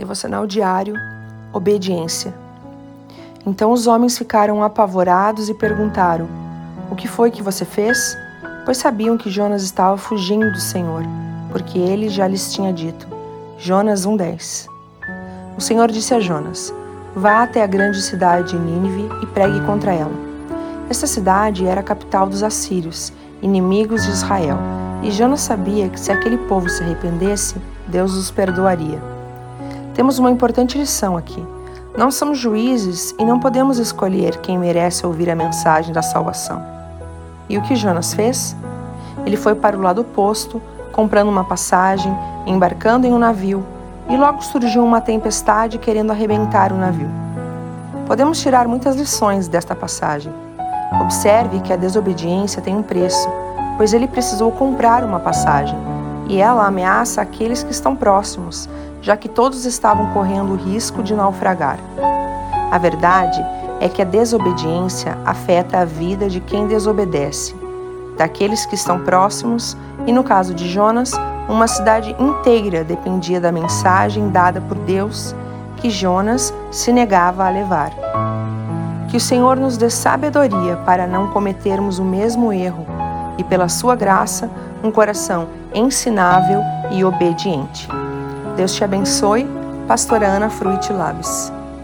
Devocional diário Obediência. Então os homens ficaram apavorados e perguntaram: O que foi que você fez? Pois sabiam que Jonas estava fugindo do Senhor, porque ele já lhes tinha dito. Jonas 1:10. O Senhor disse a Jonas: Vá até a grande cidade de Nínive e pregue contra ela. Esta cidade era a capital dos assírios, inimigos de Israel, e Jonas sabia que se aquele povo se arrependesse, Deus os perdoaria. Temos uma importante lição aqui. Não somos juízes e não podemos escolher quem merece ouvir a mensagem da salvação. E o que Jonas fez? Ele foi para o lado oposto, comprando uma passagem, embarcando em um navio, e logo surgiu uma tempestade querendo arrebentar o navio. Podemos tirar muitas lições desta passagem. Observe que a desobediência tem um preço, pois ele precisou comprar uma passagem, e ela ameaça aqueles que estão próximos, já que todos estavam correndo o risco de naufragar. A verdade é que a desobediência afeta a vida de quem desobedece, daqueles que estão próximos, e no caso de Jonas, uma cidade inteira dependia da mensagem dada por Deus que Jonas se negava a levar. Que o Senhor nos dê sabedoria para não cometermos o mesmo erro e, pela sua graça, um coração ensinável e obediente. Deus te abençoe. Pastora Ana Fruit Labs.